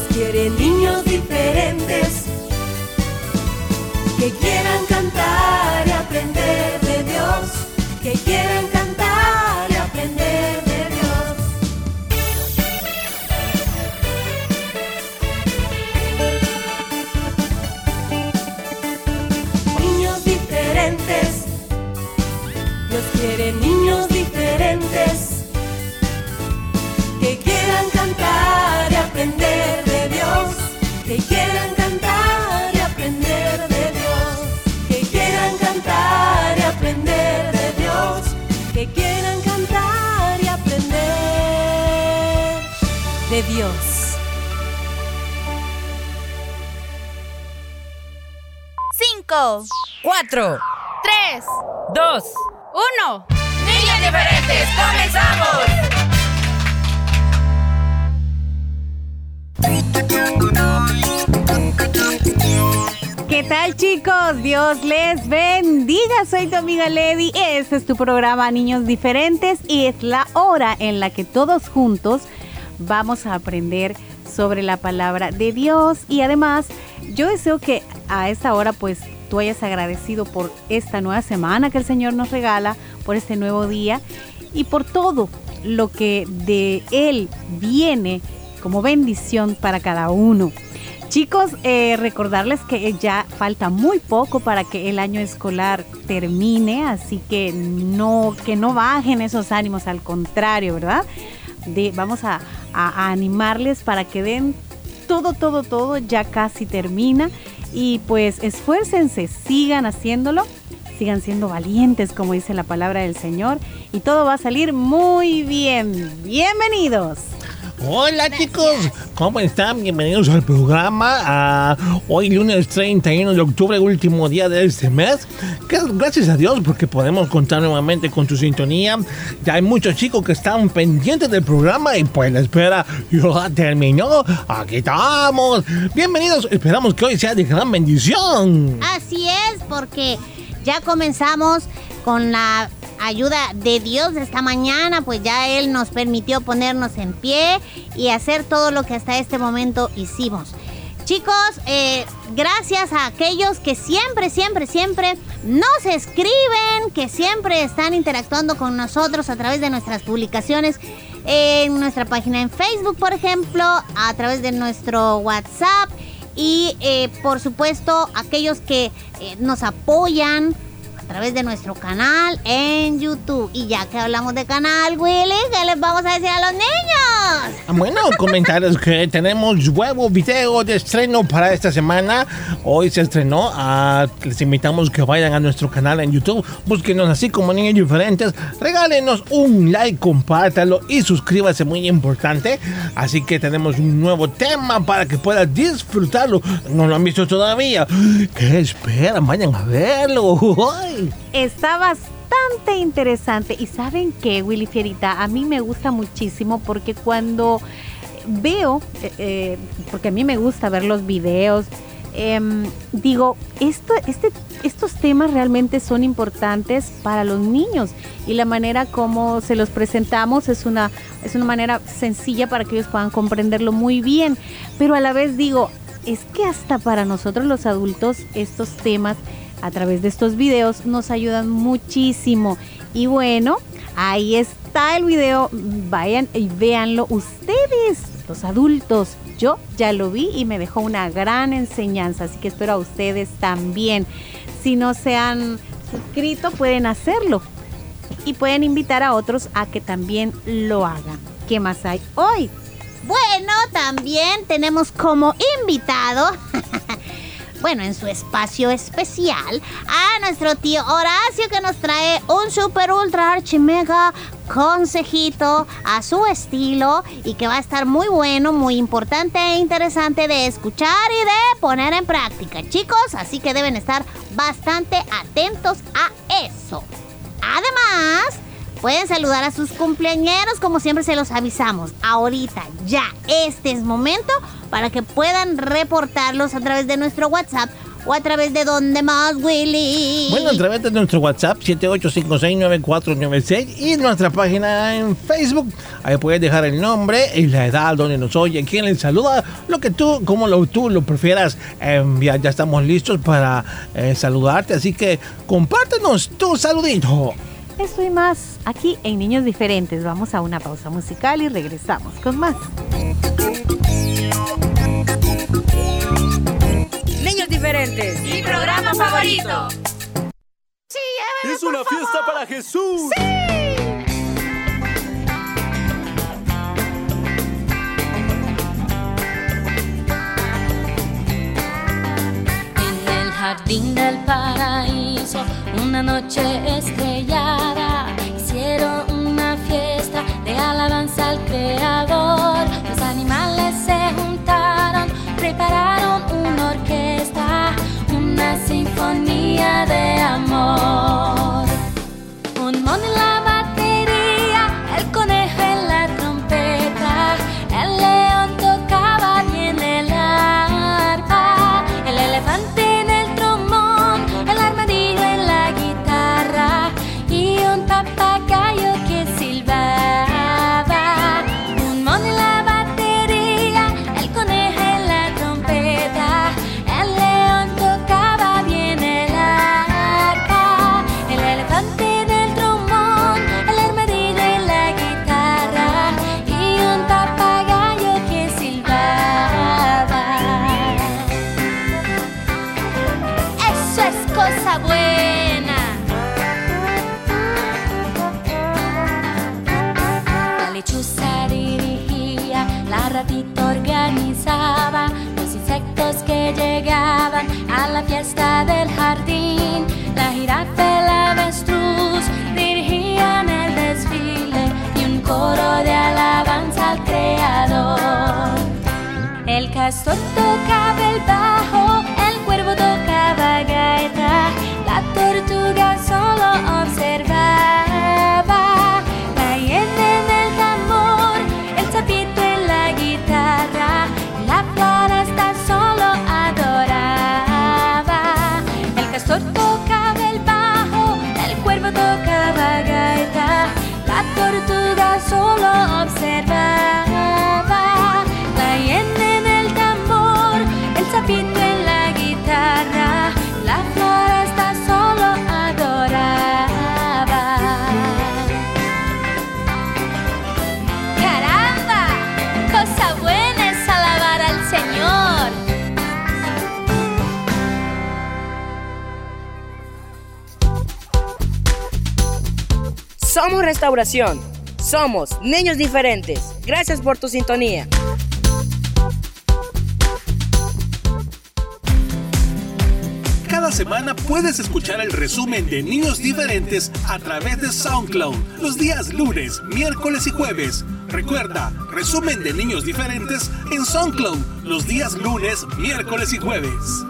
Dios quiere niños diferentes que quieran cantar y aprender de Dios, que quieran cantar Dios. Cinco, Cuatro, tres, dos, uno. niños diferentes, comenzamos. ¿Qué tal chicos? Dios les bendiga. Soy tu amiga Lady. Este es tu programa Niños Diferentes y es la hora en la que todos juntos vamos a aprender sobre la palabra de Dios y además yo deseo que a esta hora pues tú hayas agradecido por esta nueva semana que el Señor nos regala, por este nuevo día y por todo lo que de Él viene como bendición para cada uno. Chicos, eh, recordarles que ya falta muy poco para que el año escolar termine, así que no, que no bajen esos ánimos, al contrario, ¿verdad? De, vamos a, a- animarles para que den todo, todo, todo, ya casi termina. Y pues esfuércense, sigan haciéndolo, sigan siendo valientes, como dice la palabra del Señor, y todo va a salir muy bien. Bienvenidos. Hola chicos, ¿cómo están? Bienvenidos al programa. hoy lunes 31 de octubre, último día de este mes. Gracias a Dios porque podemos contar nuevamente con tu sintonía. Ya hay muchos chicos que están pendientes del programa y pues la espera ya terminó. Aquí estamos. Bienvenidos, esperamos que hoy sea de gran bendición. Así es, porque ya comenzamos con la ayuda de Dios esta mañana, pues ya Él nos permitió ponernos en pie y hacer todo lo que hasta este momento hicimos. Chicos, eh, gracias a aquellos que siempre, siempre, siempre nos escriben, que siempre están interactuando con nosotros a través de nuestras publicaciones en nuestra página en Facebook, por ejemplo, a través de nuestro WhatsApp y eh, por supuesto aquellos que eh, nos apoyan través de nuestro canal en YouTube. Y ya que hablamos de canal, Willy, ¿qué les vamos a decir a los niños? Ah, Bueno, comentarios que tenemos nuevo video de estreno para esta semana. Hoy se estrenó. ah, les invitamos que vayan a nuestro canal en YouTube. Búsquenos así como niños diferentes. Regálenos un like, compártalo y suscríbase, muy importante. Así que tenemos un nuevo tema para que puedas disfrutarlo. No lo han visto todavía. ¿Qué esperan? Vayan a verlo. Ay. Está bastante interesante. Y saben qué, Willy Fierita, a mí me gusta muchísimo porque cuando veo, eh, eh, porque a mí me gusta ver los videos, em, digo, esto, este, estos temas realmente son importantes para los niños y la manera como se los presentamos es una, es una manera sencilla para que ellos puedan comprenderlo muy bien. Pero a la vez digo, es que hasta para nosotros los adultos estos temas a través de estos videos nos ayudan muchísimo. Y bueno, ahí está el video. Vayan y véanlo ustedes, los adultos. Yo ya lo vi y me dejó una gran enseñanza, así que espero a ustedes también. Si no se han suscrito, pueden hacerlo. Y pueden invitar a otros a que también lo hagan. ¿Qué más hay hoy? Bueno, también tenemos como invitado, bueno, en su espacio especial, a nuestro tío Horacio que nos trae un super ultra archi mega consejito a su estilo y que va a estar muy bueno, muy importante e interesante de escuchar y de poner en práctica, chicos. Así que deben estar bastante atentos a eso. Además, pueden saludar a sus cumpleañeros como siempre se los avisamos. Ahorita, ya, este es momento para que puedan reportarlos a través de nuestro WhatsApp o a través de donde más, Willy. Bueno, a través de nuestro WhatsApp 78569496 y nuestra página en Facebook. Ahí puedes dejar el nombre y la edad donde nos oye, quién les saluda, lo que tú, como lo, tú lo prefieras enviar. Ya estamos listos para eh, saludarte, así que compártenos tu saludito. Eso y más aquí en Niños Diferentes. Vamos a una pausa musical y regresamos con más. Niños diferentes. Mi programa favorito. Es una fiesta para Jesús. En el jardín del paraíso, una noche estrellada, al Creador. Los animales se juntaron, prepararon una orquesta, una sinfonía de amor. Tocaba el Restauración. Somos niños diferentes. Gracias por tu sintonía. Cada semana puedes escuchar el resumen de Niños Diferentes a través de SoundCloud los días lunes, miércoles y jueves. Recuerda, resumen de Niños Diferentes en SoundCloud los días lunes, miércoles y jueves.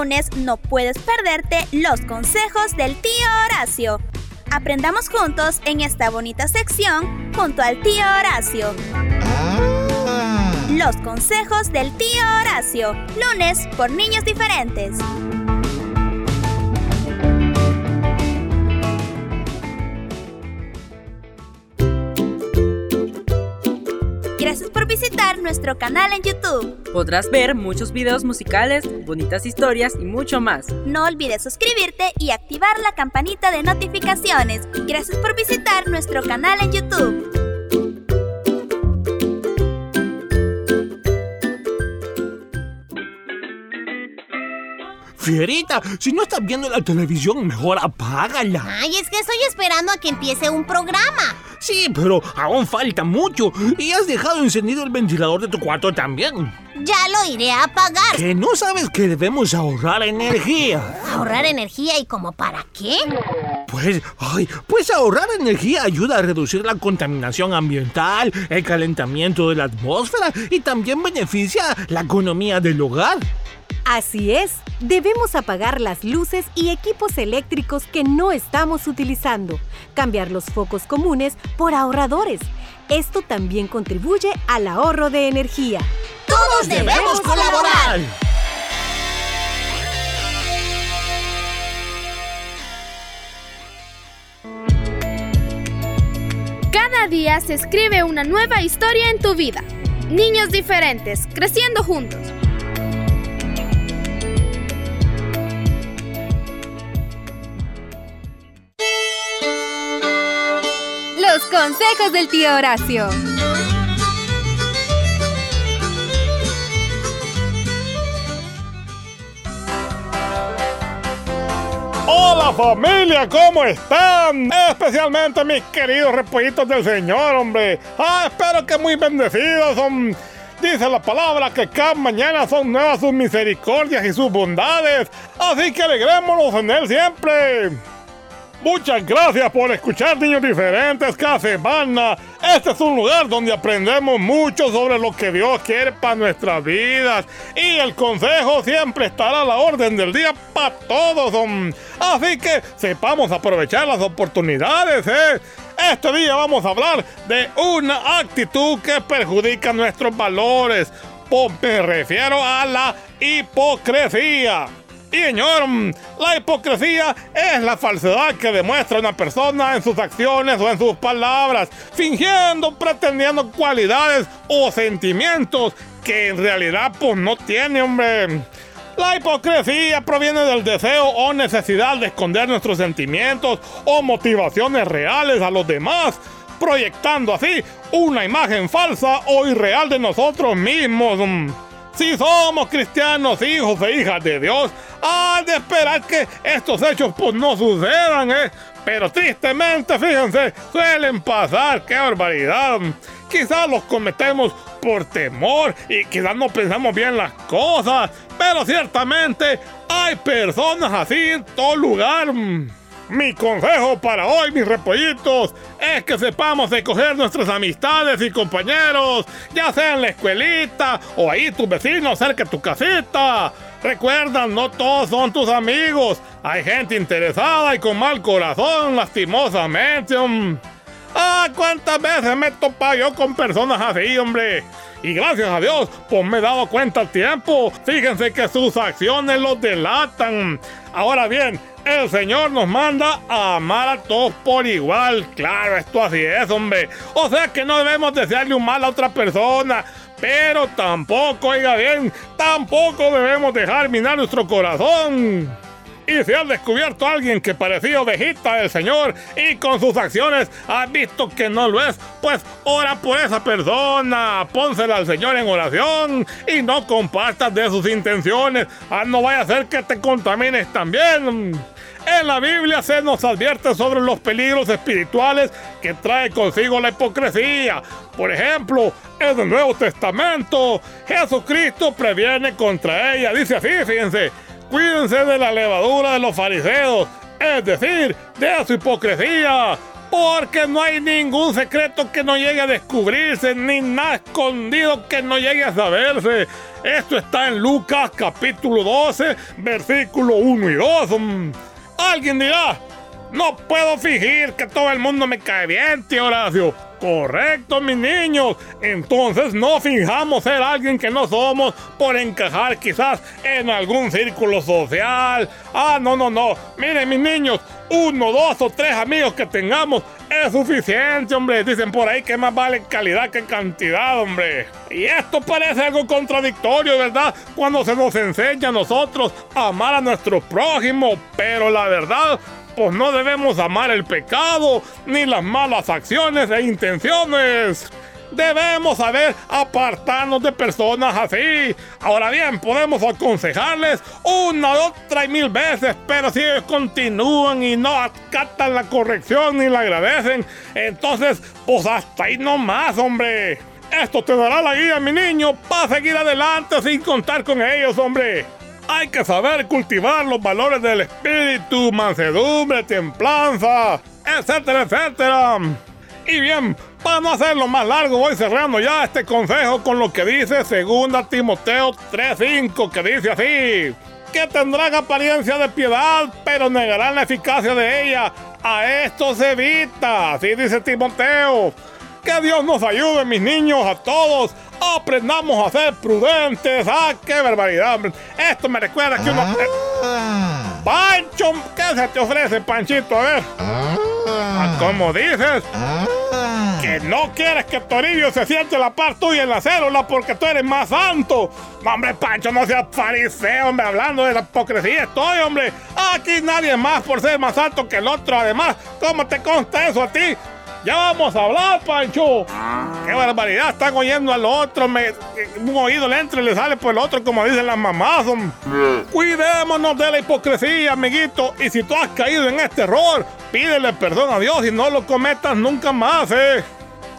Lunes no puedes perderte los consejos del tío Horacio. Aprendamos juntos en esta bonita sección junto al tío Horacio. Los consejos del tío Horacio, lunes por niños diferentes. Nuestro canal en YouTube. Podrás ver muchos videos musicales, bonitas historias y mucho más. No olvides suscribirte y activar la campanita de notificaciones. Gracias por visitar nuestro canal en YouTube. Fierita, si no estás viendo la televisión, mejor apágala. Ay, es que estoy esperando a que empiece un programa. Sí, pero aún falta mucho. Y has dejado encendido el ventilador de tu cuarto también. Ya lo iré a apagar. ¿Que no sabes que debemos ahorrar energía? ¿Ahorrar energía y como para qué? Pues, ay, pues ahorrar energía ayuda a reducir la contaminación ambiental, el calentamiento de la atmósfera y también beneficia la economía del hogar. Así es, debemos apagar las luces y equipos eléctricos que no estamos utilizando, cambiar los focos comunes por ahorradores. Esto también contribuye al ahorro de energía. ¡Todos debemos colaborar! Cada día se escribe una nueva historia en tu vida. Niños diferentes, creciendo juntos. Los consejos del tío Horacio. Hola familia, ¿cómo están? Especialmente mis queridos repollitos del Señor, hombre. Ah, espero que muy bendecidos son. Dice la palabra que cada mañana son nuevas sus misericordias y sus bondades. Así que alegrémonos en Él siempre. Muchas gracias por escuchar Niños Diferentes cada semana. Este es un lugar donde aprendemos mucho sobre lo que Dios quiere para nuestras vidas. Y el consejo siempre estará a la orden del día para todos. mm. Así que sepamos aprovechar las oportunidades. ¿eh? Este día vamos a hablar de una actitud que perjudica nuestros valores. Pues me refiero a la hipocresía. Y señor, mm, la hipocresía es la falsedad que demuestra una persona en sus acciones o en sus palabras, fingiendo, pretendiendo cualidades o sentimientos que en realidad pues no tiene, hombre. La hipocresía proviene del deseo o necesidad de esconder nuestros sentimientos o motivaciones reales a los demás, proyectando así una imagen falsa o irreal de nosotros mismos. Si somos cristianos, hijos e hijas de Dios, han de esperar que estos hechos pues no sucedan, ¿eh? Pero tristemente, fíjense, suelen pasar, qué barbaridad. Quizás los cometemos por temor y quizás no pensamos bien las cosas, pero ciertamente hay personas así en todo lugar. Mi consejo para hoy, mis repollitos, es que sepamos escoger nuestras amistades y compañeros, ya sea en la escuelita o ahí tus vecinos cerca de tu casita. Recuerda, no todos son tus amigos. Hay gente interesada y con mal corazón, lastimosamente. Ah, cuántas veces me he topado yo con personas así, hombre. Y gracias a Dios, pues me he dado cuenta al tiempo. Fíjense que sus acciones los delatan. Ahora bien, el Señor nos manda a amar a todos por igual. Claro, esto así es, hombre. O sea que no debemos desearle un mal a otra persona. Pero tampoco, oiga bien, tampoco debemos dejar minar nuestro corazón. Y si has descubierto a alguien que parecía ovejita del Señor y con sus acciones has visto que no lo es, pues ora por esa persona, pónsela al Señor en oración y no compartas de sus intenciones. Ah, no vaya a ser que te contamines también. En la Biblia se nos advierte sobre los peligros espirituales que trae consigo la hipocresía. Por ejemplo, en el Nuevo Testamento, Jesucristo previene contra ella. Dice así, fíjense, cuídense de la levadura de los fariseos, es decir, de su hipocresía. Porque no hay ningún secreto que no llegue a descubrirse, ni nada escondido que no llegue a saberse. Esto está en Lucas capítulo 12, versículo 1 y 2. Mm. Alguien dirá, no puedo fingir que todo el mundo me cae bien, tío Horacio. Correcto, mis niños. Entonces no fijamos ser alguien que no somos por encajar quizás en algún círculo social. Ah, no, no, no. Miren, mis niños, uno, dos o tres amigos que tengamos es suficiente, hombre. Dicen por ahí que más vale calidad que cantidad, hombre. Y esto parece algo contradictorio, ¿verdad? Cuando se nos enseña a nosotros a amar a nuestro prójimo. Pero la verdad, pues no debemos amar el pecado ni las malas acciones e intenciones. Debemos saber apartarnos de personas así. Ahora bien, podemos aconsejarles una, otra y mil veces, pero si ellos continúan y no acatan la corrección ni la agradecen, entonces, pues hasta ahí nomás, hombre. Esto te dará la guía, mi niño, para seguir adelante sin contar con ellos, hombre. Hay que saber cultivar los valores del espíritu, mansedumbre, templanza, etcétera, etcétera. Y bien, para no hacerlo más largo, voy cerrando ya este consejo con lo que dice 2 Timoteo 3:5, que dice así: que tendrán apariencia de piedad, pero negarán la eficacia de ella. A esto se evita, así dice Timoteo. Que Dios nos ayude, mis niños, a todos. Aprendamos a ser prudentes. ¡Ah, qué barbaridad! Esto me recuerda que uno. Ah. ¡Pancho! ¿Qué se te ofrece, Panchito? A ver. Ah, ¿Cómo dices? Que no quieres que Toribio se siente la par tuya en la célula porque tú eres más santo. No, hombre, Pancho, no seas fariseo, hombre, hablando de la hipocresía estoy, hombre. Aquí nadie más por ser más alto que el otro. Además, ¿cómo te consta eso a ti? Ya vamos a hablar, Pancho. Qué barbaridad, están oyendo al otro. Me, un oído le entra y le sale por el otro, como dicen las mamás. Cuidémonos de la hipocresía, amiguito. Y si tú has caído en este error, pídele perdón a Dios y no lo cometas nunca más, eh.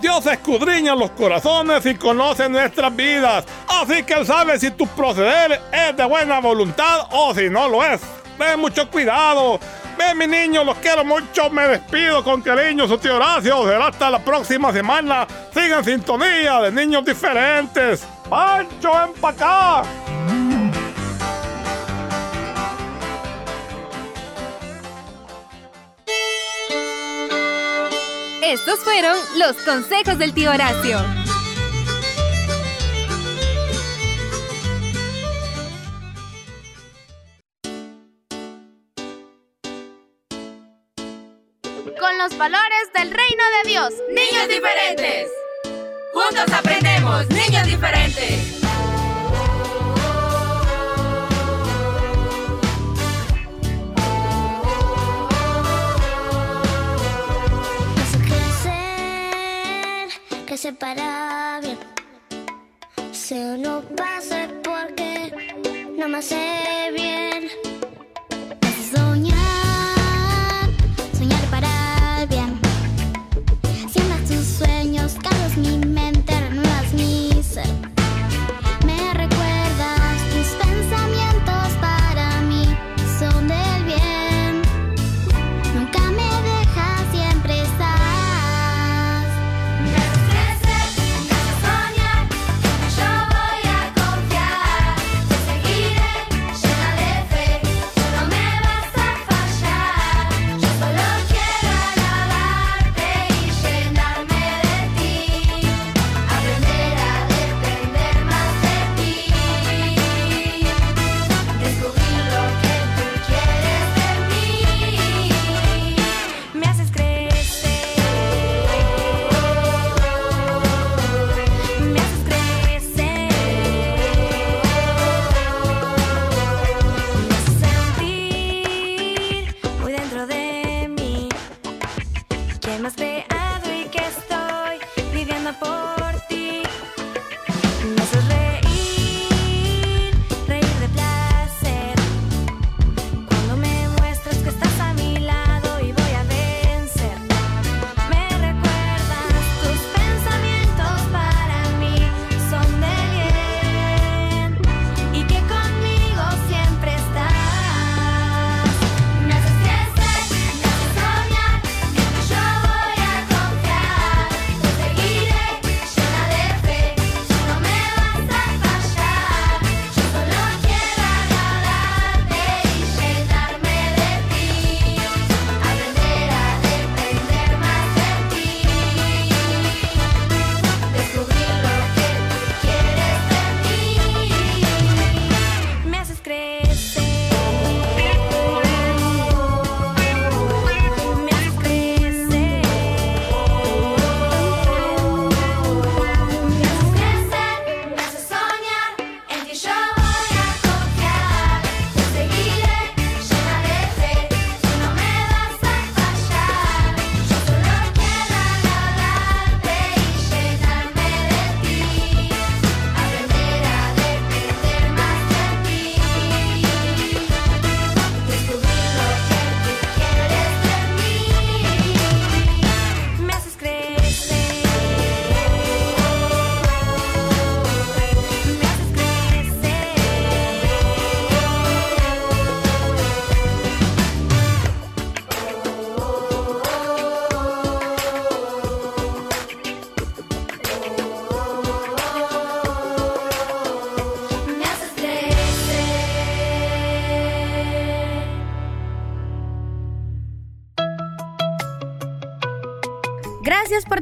Dios escudriña los corazones y conoce nuestras vidas. Así que Él sabe si tu proceder es de buena voluntad o si no lo es. Ten mucho cuidado. Ven, mi niño, los quiero mucho. Me despido con cariño, su tío Horacio. Hasta la próxima semana. Sigan sintonía de niños diferentes. ¡Pancho, ven pa' acá! Estos fueron los consejos del tío Horacio. Los valores del reino de Dios. Niños diferentes. Juntos aprendemos, niños diferentes. Que se para bien. Sé o no pase porque no me hace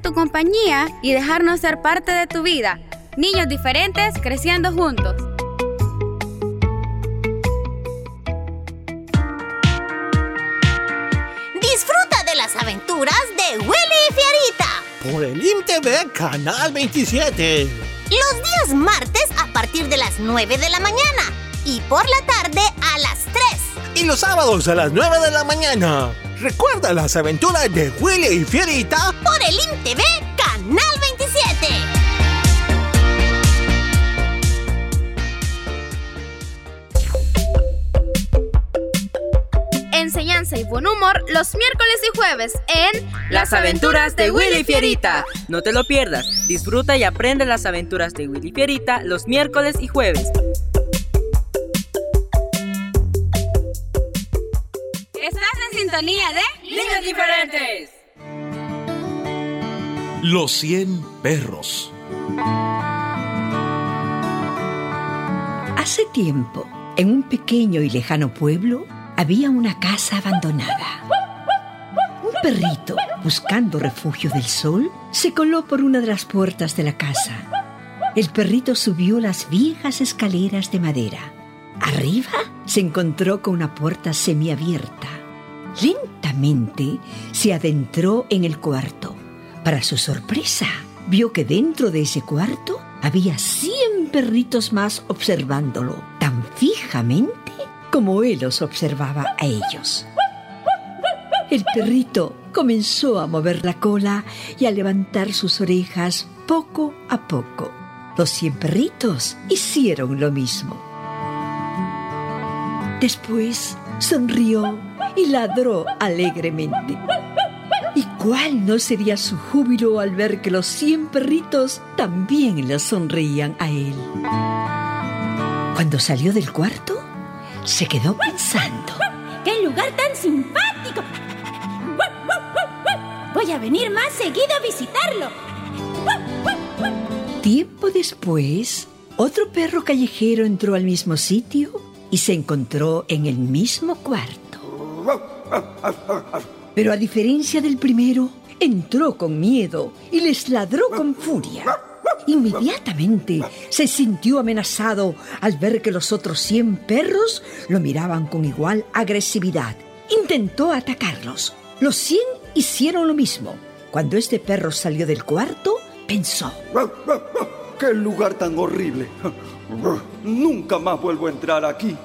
tu compañía y dejarnos ser parte de tu vida. Niños diferentes creciendo juntos. Disfruta de las aventuras de Willy y Fierita. Por el IMTV Canal 27. Los días martes a partir de las 9 de la mañana y por la tarde a las 3. Y los sábados a las 9 de la mañana. Recuerda las aventuras de Willy y Fierita por el IMTV Canal 27. Enseñanza y buen humor los miércoles y jueves en Las aventuras de Willy Fierita. No te lo pierdas. Disfruta y aprende las aventuras de Willy Fierita los miércoles y jueves. Sintonía de Niños Diferentes. Los 100 perros. Hace tiempo, en un pequeño y lejano pueblo, había una casa abandonada. Un perrito, buscando refugio del sol, se coló por una de las puertas de la casa. El perrito subió las viejas escaleras de madera. Arriba se encontró con una puerta semiabierta. Lentamente se adentró en el cuarto. Para su sorpresa, vio que dentro de ese cuarto había cien perritos más observándolo tan fijamente como él los observaba a ellos. El perrito comenzó a mover la cola y a levantar sus orejas poco a poco. Los cien perritos hicieron lo mismo. Después sonrió y ladró alegremente. ¿Y cuál no sería su júbilo al ver que los cien perritos también le sonreían a él? Cuando salió del cuarto, se quedó pensando. ¡Qué lugar tan simpático! Voy a venir más seguido a visitarlo. Tiempo después, otro perro callejero entró al mismo sitio y se encontró en el mismo cuarto. Pero a diferencia del primero, entró con miedo y les ladró con furia. Inmediatamente se sintió amenazado al ver que los otros 100 perros lo miraban con igual agresividad. Intentó atacarlos. Los 100 hicieron lo mismo. Cuando este perro salió del cuarto, pensó. ¡Qué lugar tan horrible! Nunca más vuelvo a entrar aquí.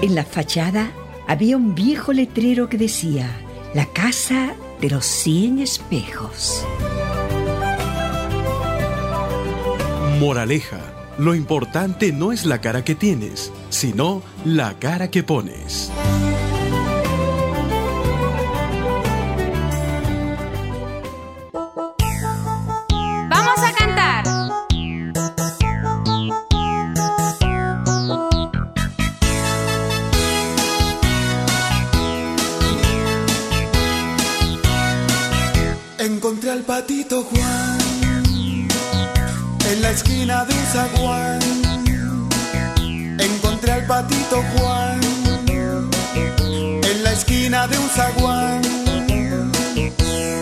En la fachada había un viejo letrero que decía, la casa de los 100 espejos. Moraleja, lo importante no es la cara que tienes, sino la cara que pones. Encontré al patito Juan en la esquina de un zaguán.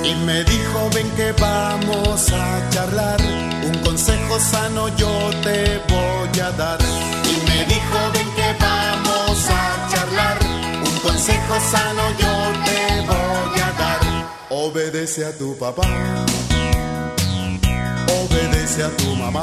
Y me dijo, ven que vamos a charlar. Un consejo sano yo te voy a dar. Y me dijo, ven que vamos a charlar. Un consejo sano yo te voy a dar. Obedece a tu papá obedece a tu mamá.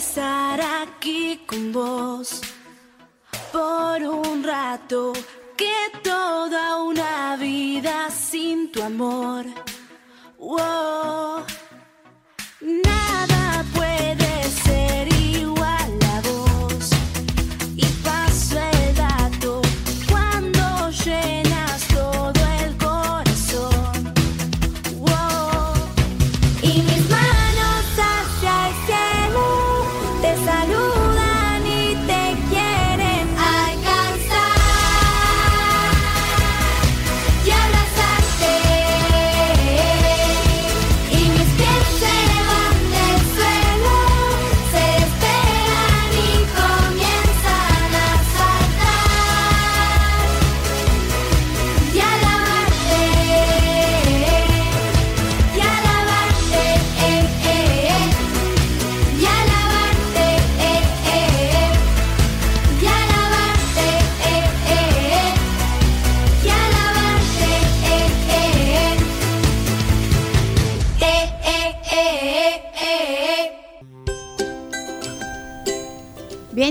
estar aquí con vos por un rato que toda una vida sin tu amor. Wow, nada.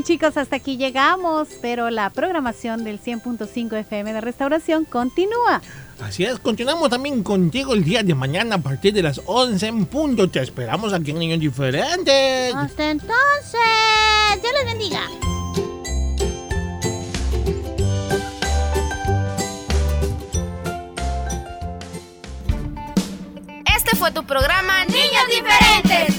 Chicos, hasta aquí llegamos, pero la programación del 100.5 FM de Restauración continúa. Así es, continuamos también contigo el día de mañana a partir de las 11 en punto. Te esperamos aquí en Niños Diferentes. Hasta entonces, Dios les bendiga. Este fue tu programa Niños Diferentes.